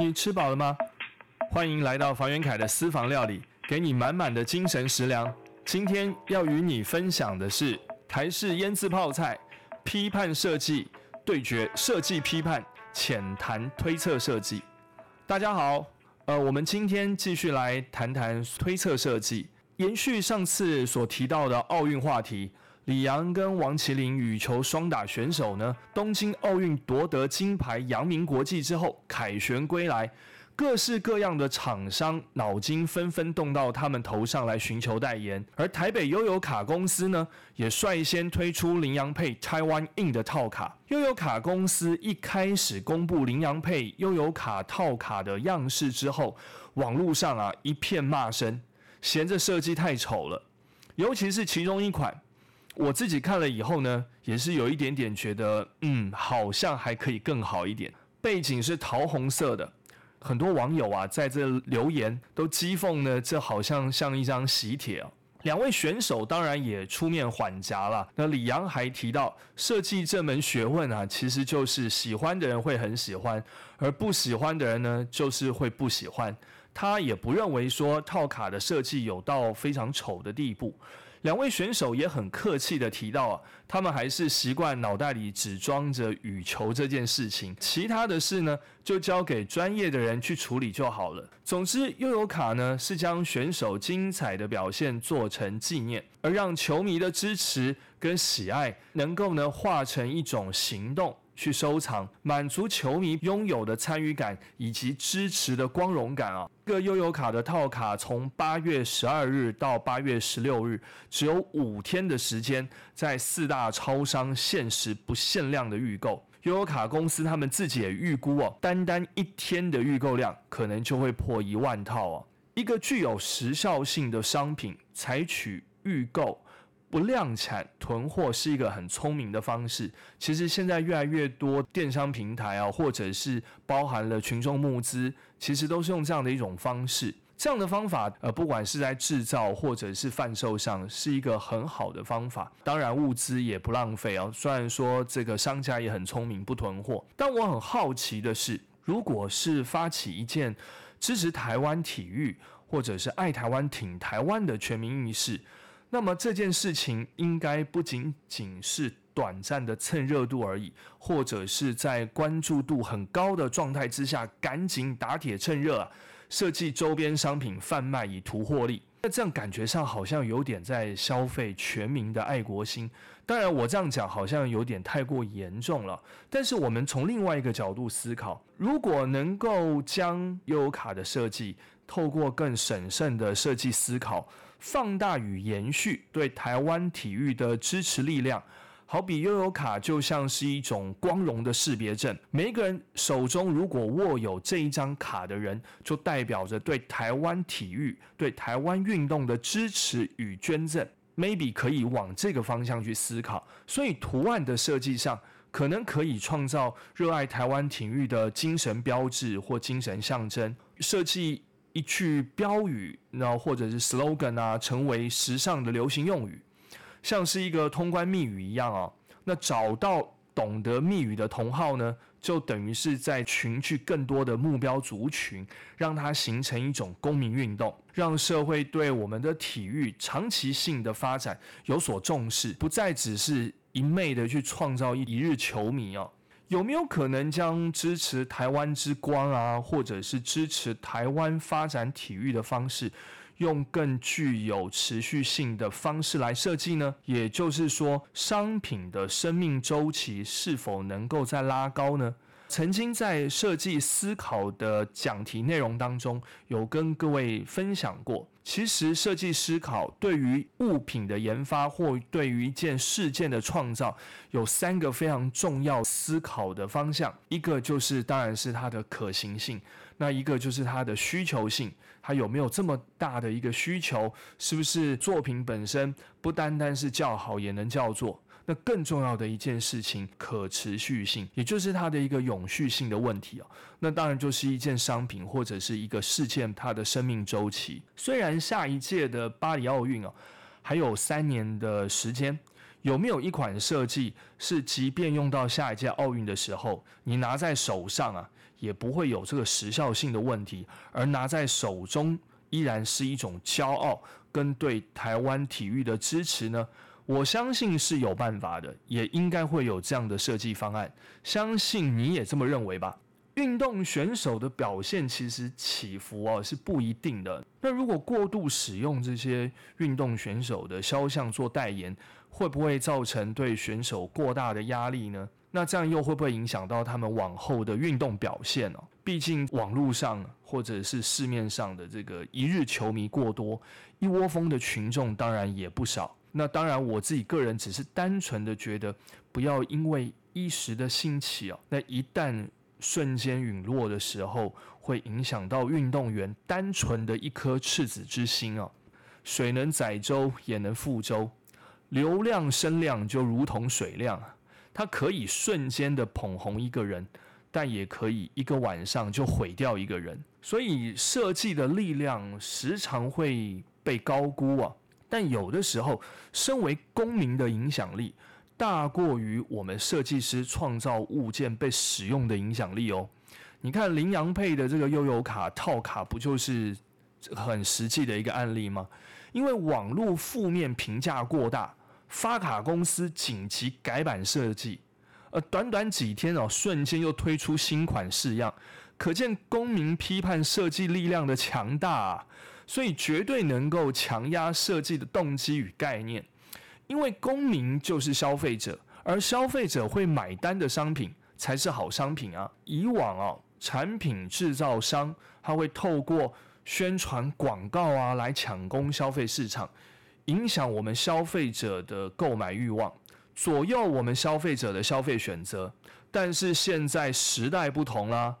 你吃饱了吗？欢迎来到房元凯的私房料理，给你满满的精神食粮。今天要与你分享的是台式腌制泡菜，批判设计对决设计批判，浅谈推测设计。大家好，呃，我们今天继续来谈谈推测设计，延续上次所提到的奥运话题。李阳跟王麒麟羽球双打选手呢，东京奥运夺得金牌，扬名国际之后凯旋归来，各式各样的厂商脑筋纷纷动到他们头上来寻求代言，而台北悠游卡公司呢，也率先推出羚羊配 Taiwan In 的套卡。悠游卡公司一开始公布羚羊配悠游卡套卡的样式之后，网络上啊一片骂声，嫌这设计太丑了，尤其是其中一款。我自己看了以后呢，也是有一点点觉得，嗯，好像还可以更好一点。背景是桃红色的，很多网友啊在这留言都讥讽呢，这好像像一张喜帖。两位选手当然也出面缓颊了。那李阳还提到，设计这门学问啊，其实就是喜欢的人会很喜欢，而不喜欢的人呢，就是会不喜欢。他也不认为说套卡的设计有到非常丑的地步。两位选手也很客气的提到啊，他们还是习惯脑袋里只装着羽球这件事情，其他的事呢就交给专业的人去处理就好了。总之，悠游卡呢是将选手精彩的表现做成纪念，而让球迷的支持跟喜爱能够呢化成一种行动。去收藏，满足球迷拥有的参与感以及支持的光荣感啊！这个悠游卡的套卡从八月十二日到八月十六日，只有五天的时间，在四大超商限时不限量的预购。悠游卡公司他们自己也预估哦，单单一天的预购量可能就会破一万套哦。一个具有时效性的商品，采取预购。不量产囤货是一个很聪明的方式。其实现在越来越多电商平台啊，或者是包含了群众募资，其实都是用这样的一种方式。这样的方法，呃，不管是在制造或者是贩售上，是一个很好的方法。当然，物资也不浪费啊。虽然说这个商家也很聪明，不囤货。但我很好奇的是，如果是发起一件支持台湾体育，或者是爱台湾、挺台湾的全民意识。那么这件事情应该不仅仅是短暂的蹭热度而已，或者是在关注度很高的状态之下，赶紧打铁趁热啊，设计周边商品贩卖以图获利。那这样感觉上好像有点在消费全民的爱国心。当然，我这样讲好像有点太过严重了。但是我们从另外一个角度思考，如果能够将优卡的设计透过更审慎的设计思考，放大与延续对台湾体育的支持力量。好比悠游卡就像是一种光荣的识别证，每一个人手中如果握有这一张卡的人，就代表着对台湾体育、对台湾运动的支持与捐赠。Maybe 可以往这个方向去思考，所以图案的设计上可能可以创造热爱台湾体育的精神标志或精神象征，设计一句标语，然后或者是 slogan 啊，成为时尚的流行用语。像是一个通关密语一样哦，那找到懂得密语的同好呢，就等于是在群聚更多的目标族群，让它形成一种公民运动，让社会对我们的体育长期性的发展有所重视，不再只是一昧的去创造一一日球迷哦。有没有可能将支持台湾之光啊，或者是支持台湾发展体育的方式？用更具有持续性的方式来设计呢？也就是说，商品的生命周期是否能够再拉高呢？曾经在设计思考的讲题内容当中，有跟各位分享过。其实，设计思考对于物品的研发或对于一件事件的创造，有三个非常重要思考的方向。一个就是，当然是它的可行性；那一个就是它的需求性，它有没有这么大的一个需求？是不是作品本身不单单是叫好，也能叫做？那更重要的一件事情，可持续性，也就是它的一个永续性的问题啊。那当然就是一件商品或者是一个事件，它的生命周期。虽然下一届的巴黎奥运啊，还有三年的时间，有没有一款设计是，即便用到下一届奥运的时候，你拿在手上啊，也不会有这个时效性的问题，而拿在手中依然是一种骄傲跟对台湾体育的支持呢？我相信是有办法的，也应该会有这样的设计方案。相信你也这么认为吧？运动选手的表现其实起伏哦是不一定的。那如果过度使用这些运动选手的肖像做代言，会不会造成对选手过大的压力呢？那这样又会不会影响到他们往后的运动表现呢？毕竟网络上或者是市面上的这个一日球迷过多，一窝蜂的群众当然也不少。那当然，我自己个人只是单纯的觉得，不要因为一时的兴起哦，那一旦瞬间陨落的时候，会影响到运动员单纯的一颗赤子之心哦。水能载舟，也能覆舟，流量声量就如同水量，它可以瞬间的捧红一个人，但也可以一个晚上就毁掉一个人。所以设计的力量时常会被高估啊。但有的时候，身为公民的影响力大过于我们设计师创造物件被使用的影响力哦。你看羚羊配的这个悠游卡套卡，不就是很实际的一个案例吗？因为网络负面评价过大，发卡公司紧急改版设计，呃，短短几天哦，瞬间又推出新款式样，可见公民批判设计力量的强大啊。所以绝对能够强压设计的动机与概念，因为公民就是消费者，而消费者会买单的商品才是好商品啊。以往啊，产品制造商他会透过宣传广告啊来抢攻消费市场，影响我们消费者的购买欲望，左右我们消费者的消费选择。但是现在时代不同啦，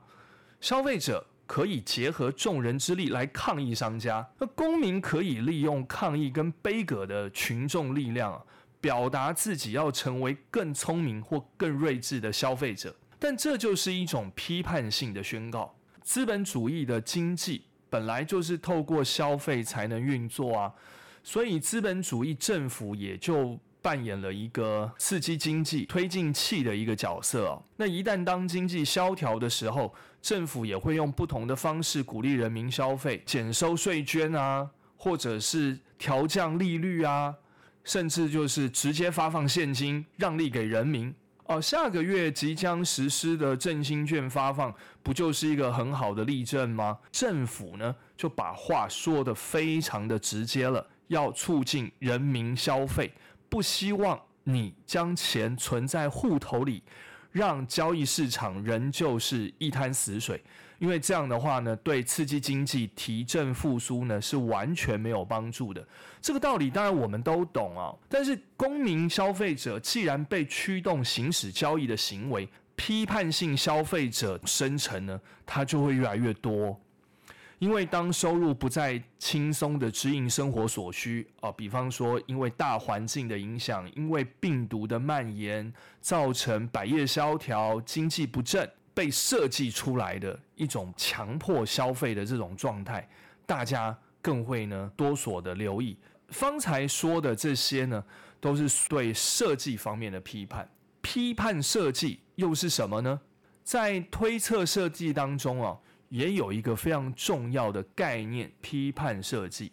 消费者。可以结合众人之力来抗议商家，那公民可以利用抗议跟悲歌的群众力量，表达自己要成为更聪明或更睿智的消费者。但这就是一种批判性的宣告。资本主义的经济本来就是透过消费才能运作啊，所以资本主义政府也就。扮演了一个刺激经济推进器的一个角色哦。那一旦当经济萧条的时候，政府也会用不同的方式鼓励人民消费，减收税捐啊，或者是调降利率啊，甚至就是直接发放现金让利给人民哦。下个月即将实施的振兴券发放，不就是一个很好的例证吗？政府呢就把话说得非常的直接了，要促进人民消费。不希望你将钱存在户头里，让交易市场仍旧是一滩死水，因为这样的话呢，对刺激经济、提振复苏呢是完全没有帮助的。这个道理当然我们都懂啊，但是公民消费者既然被驱动行使交易的行为，批判性消费者生成呢，它就会越来越多。因为当收入不再轻松的支应生活所需啊，比方说因为大环境的影响，因为病毒的蔓延，造成百业萧条、经济不振，被设计出来的一种强迫消费的这种状态，大家更会呢多所的留意。方才说的这些呢，都是对设计方面的批判。批判设计又是什么呢？在推测设计当中啊。也有一个非常重要的概念——批判设计。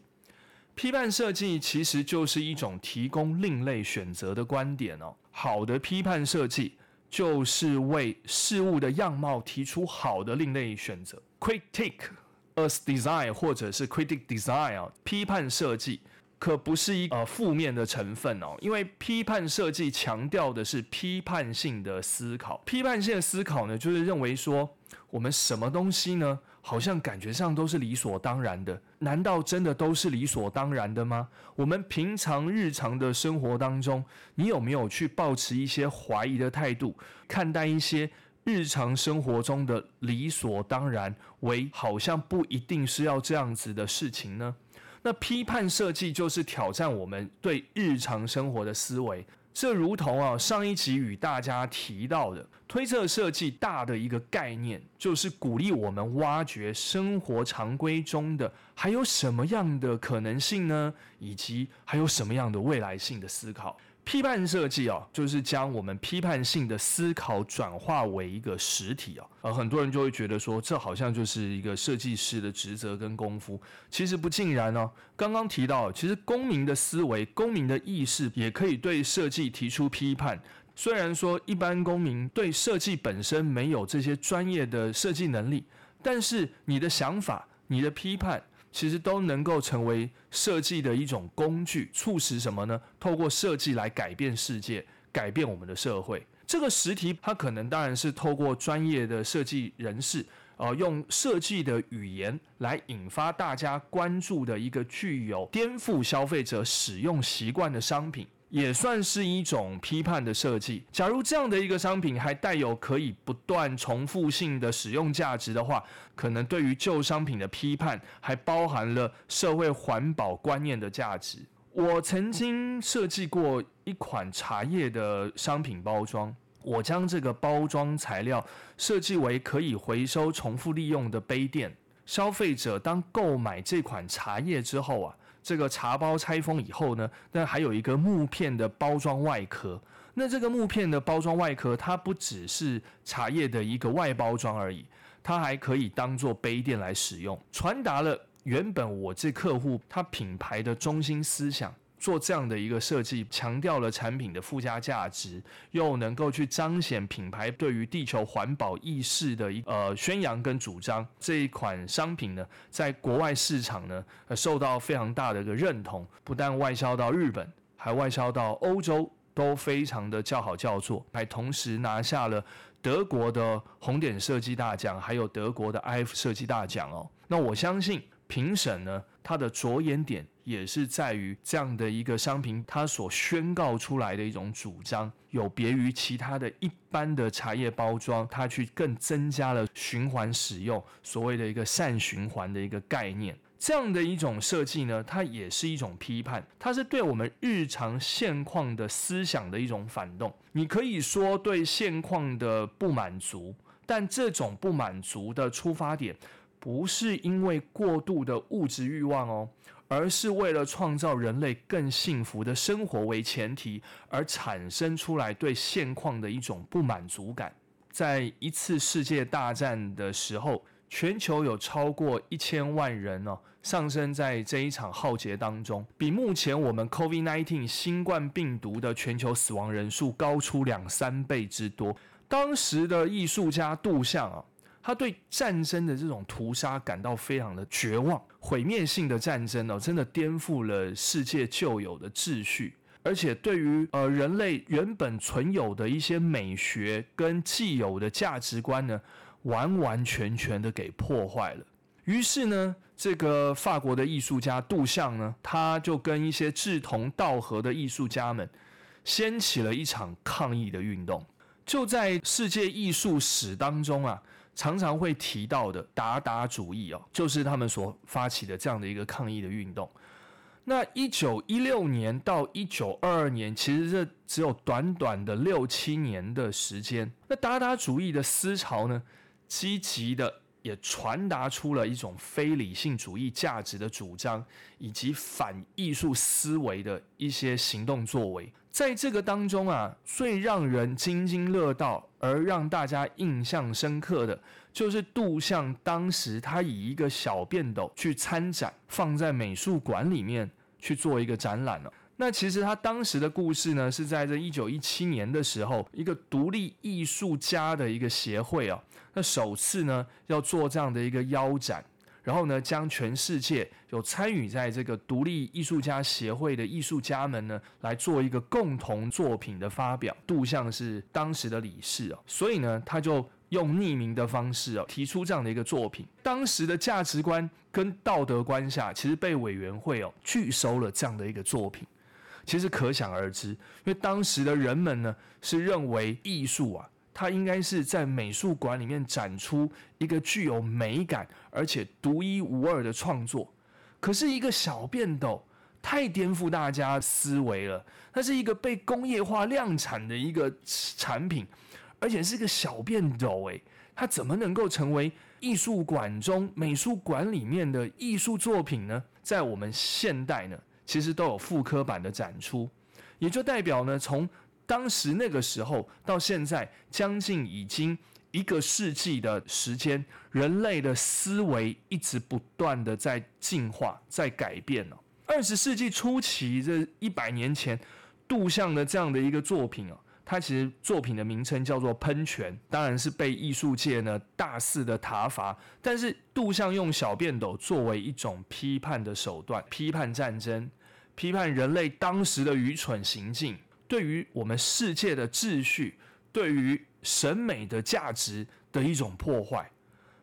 批判设计其实就是一种提供另类选择的观点哦。好的批判设计就是为事物的样貌提出好的另类选择。Critique as design，或者是 critic design 啊，批判设计可不是一呃负面的成分哦。因为批判设计强调的是批判性的思考。批判性的思考呢，就是认为说。我们什么东西呢？好像感觉上都是理所当然的，难道真的都是理所当然的吗？我们平常日常的生活当中，你有没有去保持一些怀疑的态度，看待一些日常生活中的理所当然为好像不一定是要这样子的事情呢？那批判设计就是挑战我们对日常生活的思维。这如同啊，上一集与大家提到的推测设计大的一个概念，就是鼓励我们挖掘生活常规中的还有什么样的可能性呢？以及还有什么样的未来性的思考。批判设计哦，就是将我们批判性的思考转化为一个实体哦。而很多人就会觉得说，这好像就是一个设计师的职责跟功夫。其实不尽然哦。刚刚提到，其实公民的思维、公民的意识也可以对设计提出批判。虽然说一般公民对设计本身没有这些专业的设计能力，但是你的想法、你的批判。其实都能够成为设计的一种工具，促使什么呢？透过设计来改变世界，改变我们的社会。这个实体，它可能当然是透过专业的设计人士，呃，用设计的语言来引发大家关注的一个具有颠覆消费者使用习惯的商品。也算是一种批判的设计。假如这样的一个商品还带有可以不断重复性的使用价值的话，可能对于旧商品的批判还包含了社会环保观念的价值。我曾经设计过一款茶叶的商品包装，我将这个包装材料设计为可以回收、重复利用的杯垫。消费者当购买这款茶叶之后啊。这个茶包拆封以后呢，那还有一个木片的包装外壳。那这个木片的包装外壳，它不只是茶叶的一个外包装而已，它还可以当做杯垫来使用，传达了原本我这客户他品牌的中心思想。做这样的一个设计，强调了产品的附加价值，又能够去彰显品牌对于地球环保意识的一呃宣扬跟主张。这一款商品呢，在国外市场呢，受到非常大的一个认同，不但外销到日本，还外销到欧洲，都非常的叫好叫座，还同时拿下了德国的红点设计大奖，还有德国的 IF 设计大奖哦。那我相信评审呢，他的着眼点。也是在于这样的一个商品，它所宣告出来的一种主张，有别于其他的一般的茶叶包装，它去更增加了循环使用，所谓的一个善循环的一个概念。这样的一种设计呢，它也是一种批判，它是对我们日常现况的思想的一种反动。你可以说对现况的不满足，但这种不满足的出发点，不是因为过度的物质欲望哦。而是为了创造人类更幸福的生活为前提，而产生出来对现况的一种不满足感。在一次世界大战的时候，全球有超过一千万人哦，上升在这一场浩劫当中，比目前我们 COVID-19 新冠病毒的全球死亡人数高出两三倍之多。当时的艺术家杜象啊。他对战争的这种屠杀感到非常的绝望，毁灭性的战争哦，真的颠覆了世界旧有的秩序，而且对于呃人类原本存有的一些美学跟既有的价值观呢，完完全全的给破坏了。于是呢，这个法国的艺术家杜象呢，他就跟一些志同道合的艺术家们，掀起了一场抗议的运动。就在世界艺术史当中啊。常常会提到的达达主义哦，就是他们所发起的这样的一个抗议的运动。那一九一六年到一九二二年，其实这只有短短的六七年的时间。那达达主义的思潮呢，积极的也传达出了一种非理性主义价值的主张，以及反艺术思维的一些行动作为。在这个当中啊，最让人津津乐道而让大家印象深刻的，就是杜象当时他以一个小便斗去参展，放在美术馆里面去做一个展览了。那其实他当时的故事呢，是在这一九一七年的时候，一个独立艺术家的一个协会啊，那首次呢要做这样的一个腰展。然后呢，将全世界有参与在这个独立艺术家协会的艺术家们呢，来做一个共同作品的发表。杜象是当时的理事哦，所以呢，他就用匿名的方式哦，提出这样的一个作品。当时的价值观跟道德观下，其实被委员会哦拒收了这样的一个作品。其实可想而知，因为当时的人们呢，是认为艺术啊。它应该是在美术馆里面展出一个具有美感而且独一无二的创作。可是，一个小便斗太颠覆大家思维了。它是一个被工业化量产的一个产品，而且是一个小便斗。诶，它怎么能够成为艺术馆中美术馆里面的艺术作品呢？在我们现代呢，其实都有复刻版的展出。也就代表呢，从当时那个时候到现在，将近已经一个世纪的时间，人类的思维一直不断的在进化、在改变了。二十世纪初期，这一百年前，杜象的这样的一个作品啊，它其实作品的名称叫做《喷泉》，当然是被艺术界呢大肆的挞伐。但是杜象用小便斗作为一种批判的手段，批判战争，批判人类当时的愚蠢行径。对于我们世界的秩序，对于审美的价值的一种破坏。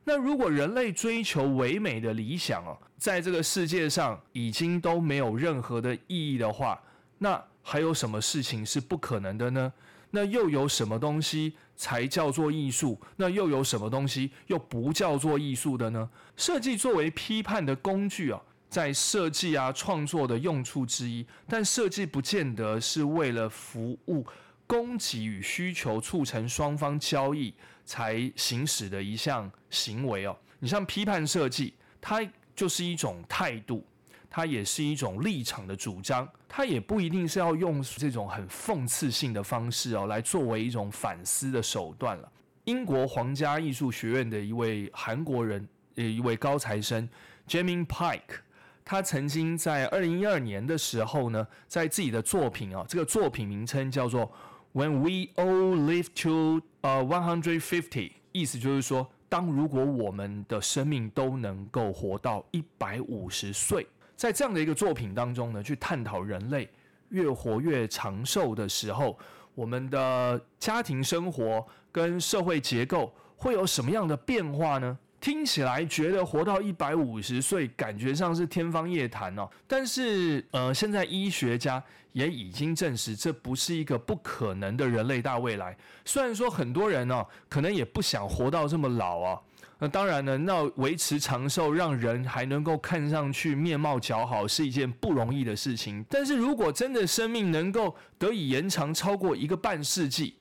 那如果人类追求唯美的理想哦，在这个世界上已经都没有任何的意义的话，那还有什么事情是不可能的呢？那又有什么东西才叫做艺术？那又有什么东西又不叫做艺术的呢？设计作为批判的工具啊。在设计啊创作的用处之一，但设计不见得是为了服务供给与需求，促成双方交易才行使的一项行为哦。你像批判设计，它就是一种态度，它也是一种立场的主张，它也不一定是要用这种很讽刺性的方式哦来作为一种反思的手段了。英国皇家艺术学院的一位韩国人，呃，一位高材生 Jamie Pike。他曾经在二零一二年的时候呢，在自己的作品啊，这个作品名称叫做《When We All Live to 呃 One Hundred Fifty》，意思就是说，当如果我们的生命都能够活到一百五十岁，在这样的一个作品当中呢，去探讨人类越活越长寿的时候，我们的家庭生活跟社会结构会有什么样的变化呢？听起来觉得活到一百五十岁，感觉上是天方夜谭哦。但是，呃，现在医学家也已经证实，这不是一个不可能的人类大未来。虽然说很多人哦，可能也不想活到这么老啊。那当然呢，那维持长寿，让人还能够看上去面貌姣好，是一件不容易的事情。但是如果真的生命能够得以延长超过一个半世纪，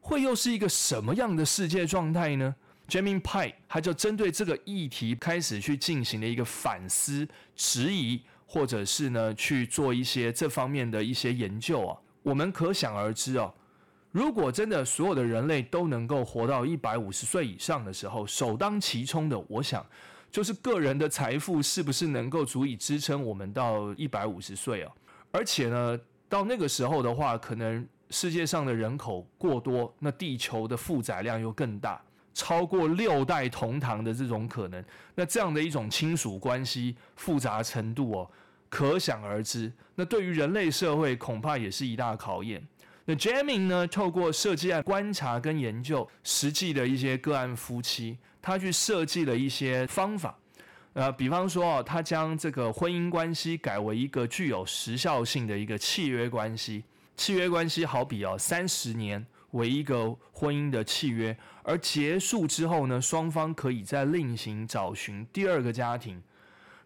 会又是一个什么样的世界状态呢？Jamie Pie，他就针对这个议题开始去进行了一个反思、质疑，或者是呢去做一些这方面的一些研究啊。我们可想而知哦，如果真的所有的人类都能够活到一百五十岁以上的时候，首当其冲的，我想就是个人的财富是不是能够足以支撑我们到一百五十岁啊？而且呢，到那个时候的话，可能世界上的人口过多，那地球的负载量又更大。超过六代同堂的这种可能，那这样的一种亲属关系复杂程度哦，可想而知。那对于人类社会恐怕也是一大考验。那 Jamie 呢，透过设计案观察跟研究实际的一些个案夫妻，他去设计了一些方法。呃，比方说哦，他将这个婚姻关系改为一个具有时效性的一个契约关系。契约关系好比哦，三十年。为一个婚姻的契约，而结束之后呢，双方可以再另行找寻第二个家庭，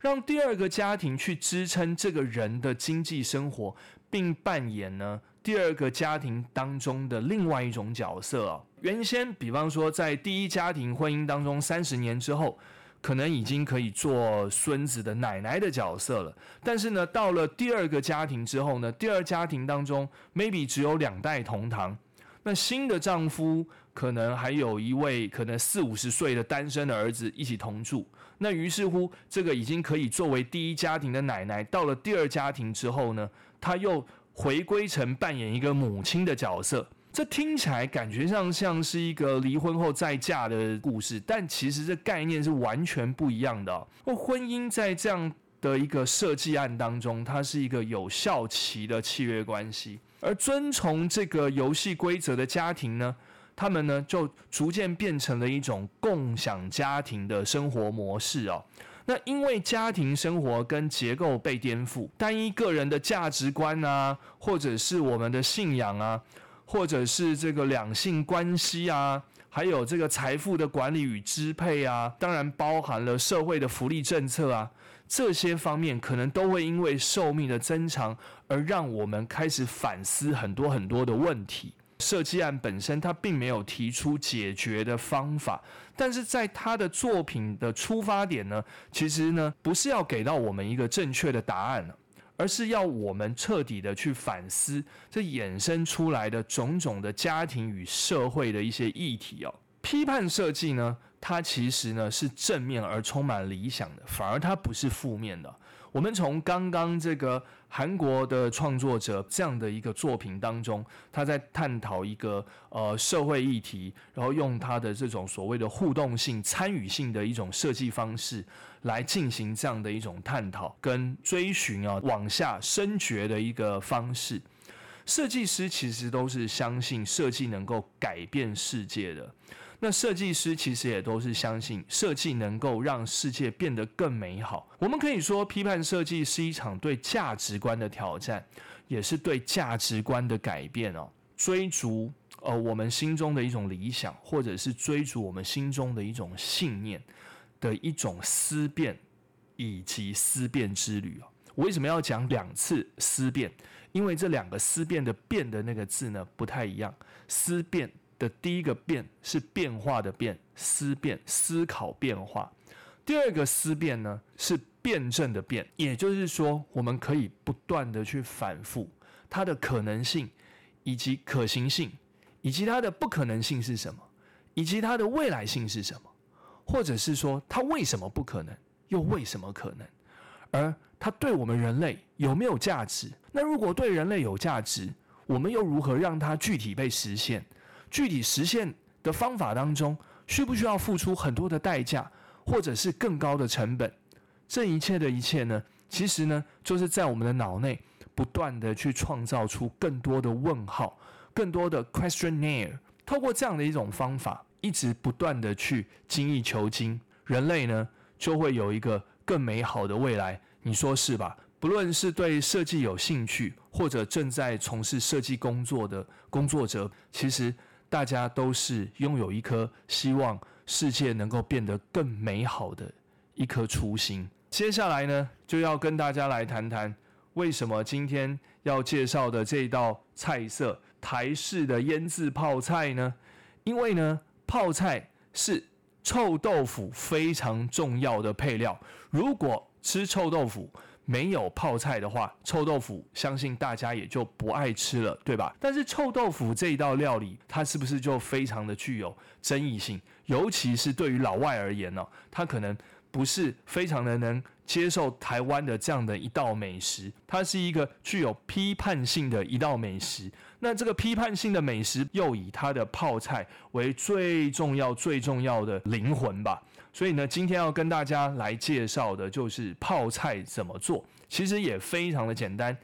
让第二个家庭去支撑这个人的经济生活，并扮演呢第二个家庭当中的另外一种角色。原先，比方说在第一家庭婚姻当中，三十年之后，可能已经可以做孙子的奶奶的角色了。但是呢，到了第二个家庭之后呢，第二家庭当中，maybe 只有两代同堂。那新的丈夫可能还有一位可能四五十岁的单身的儿子一起同住，那于是乎这个已经可以作为第一家庭的奶奶，到了第二家庭之后呢，她又回归成扮演一个母亲的角色。这听起来感觉上像是一个离婚后再嫁的故事，但其实这概念是完全不一样的。哦婚姻在这样的一个设计案当中，它是一个有效期的契约关系。而遵从这个游戏规则的家庭呢，他们呢就逐渐变成了一种共享家庭的生活模式哦。那因为家庭生活跟结构被颠覆，单一个人的价值观啊，或者是我们的信仰啊，或者是这个两性关系啊，还有这个财富的管理与支配啊，当然包含了社会的福利政策啊。这些方面可能都会因为寿命的增长而让我们开始反思很多很多的问题。设计案本身它并没有提出解决的方法，但是在他的作品的出发点呢，其实呢不是要给到我们一个正确的答案而是要我们彻底的去反思这衍生出来的种种的家庭与社会的一些议题哦。批判设计呢，它其实呢是正面而充满理想的，反而它不是负面的。我们从刚刚这个韩国的创作者这样的一个作品当中，他在探讨一个呃社会议题，然后用他的这种所谓的互动性、参与性的一种设计方式来进行这样的一种探讨跟追寻啊，往下深掘的一个方式。设计师其实都是相信设计能够改变世界的。那设计师其实也都是相信设计能够让世界变得更美好。我们可以说，批判设计是一场对价值观的挑战，也是对价值观的改变哦。追逐呃我们心中的一种理想，或者是追逐我们心中的一种信念的一种思辨以及思辨之旅啊。为什么要讲两次思辨？因为这两个思辨的“变”的那个字呢不太一样。思辨。的第一个变是变化的变，思辨思考变化。第二个思辨呢是辩证的辩，也就是说，我们可以不断的去反复它的可能性，以及可行性，以及它的不可能性是什么，以及它的未来性是什么，或者是说它为什么不可能，又为什么可能？而它对我们人类有没有价值？那如果对人类有价值，我们又如何让它具体被实现？具体实现的方法当中，需不需要付出很多的代价，或者是更高的成本？这一切的一切呢，其实呢，就是在我们的脑内不断的去创造出更多的问号，更多的 questionnaire。透过这样的一种方法，一直不断的去精益求精，人类呢就会有一个更美好的未来。你说是吧？不论是对设计有兴趣，或者正在从事设计工作的工作者，其实。大家都是拥有一颗希望世界能够变得更美好的一颗初心。接下来呢，就要跟大家来谈谈为什么今天要介绍的这道菜色——台式的腌制泡菜呢？因为呢，泡菜是臭豆腐非常重要的配料。如果吃臭豆腐，没有泡菜的话，臭豆腐相信大家也就不爱吃了，对吧？但是臭豆腐这一道料理，它是不是就非常的具有争议性？尤其是对于老外而言呢，他可能不是非常的能接受台湾的这样的一道美食，它是一个具有批判性的一道美食。那这个批判性的美食，又以它的泡菜为最重要、最重要的灵魂吧。所以呢，今天要跟大家来介绍的就是泡菜怎么做。其实也非常的简单。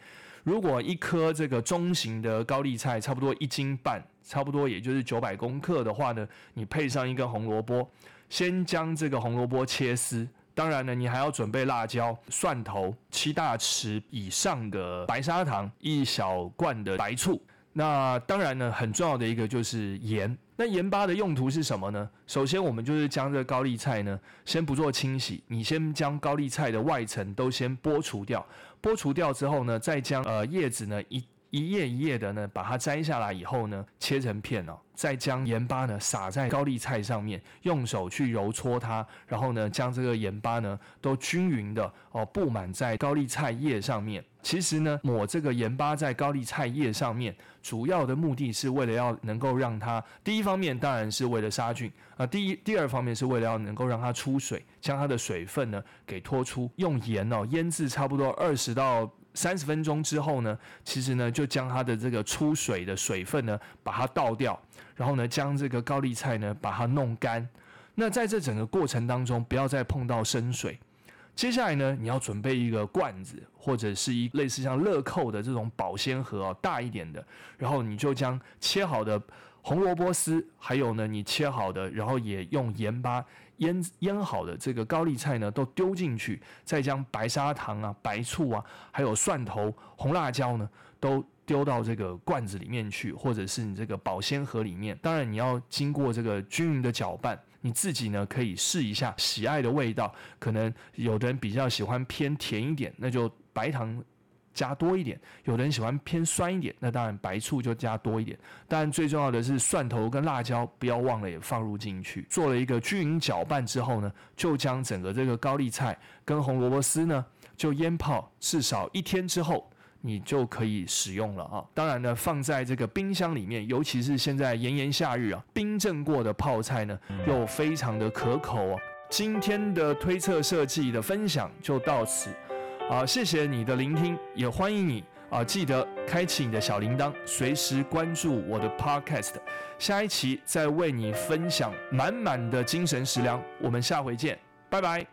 如果一颗这个中型的高丽菜，差不多一斤半，差不多也就是九百公克的话呢，你配上一根红萝卜，先将这个红萝卜切丝。当然呢，你还要准备辣椒、蒜头、七大匙以上的白砂糖、一小罐的白醋。那当然呢，很重要的一个就是盐。那盐巴的用途是什么呢？首先，我们就是将这个高丽菜呢，先不做清洗，你先将高丽菜的外层都先剥除掉。剥除掉之后呢，再将呃叶子呢一。一页一页的呢，把它摘下来以后呢，切成片哦，再将盐巴呢撒在高丽菜上面，用手去揉搓它，然后呢，将这个盐巴呢都均匀的哦布满在高丽菜叶上面。其实呢，抹这个盐巴在高丽菜叶上面，主要的目的是为了要能够让它，第一方面当然是为了杀菌啊，第一第二方面是为了要能够让它出水，将它的水分呢给拖出。用盐哦腌制差不多二十到。三十分钟之后呢，其实呢就将它的这个出水的水分呢把它倒掉，然后呢将这个高丽菜呢把它弄干。那在这整个过程当中，不要再碰到生水。接下来呢，你要准备一个罐子，或者是一类似像乐扣的这种保鲜盒哦，大一点的。然后你就将切好的红萝卜丝，还有呢你切好的，然后也用盐巴。腌腌好的这个高丽菜呢，都丢进去，再将白砂糖啊、白醋啊，还有蒜头、红辣椒呢，都丢到这个罐子里面去，或者是你这个保鲜盒里面。当然，你要经过这个均匀的搅拌，你自己呢可以试一下喜爱的味道。可能有的人比较喜欢偏甜一点，那就白糖加多一点；有的人喜欢偏酸一点，那当然白醋就加多一点。当然最重要的是蒜头跟辣椒，不要忘了也放入进去。做了一个均匀搅拌之后呢，就将整个这个高丽菜跟红萝卜丝呢，就腌泡至少一天之后。你就可以使用了啊！当然呢，放在这个冰箱里面，尤其是现在炎炎夏日啊，冰镇过的泡菜呢，又非常的可口哦。今天的推测设计的分享就到此啊，谢谢你的聆听，也欢迎你啊，记得开启你的小铃铛，随时关注我的 Podcast，下一期再为你分享满满的精神食粮，我们下回见，拜拜。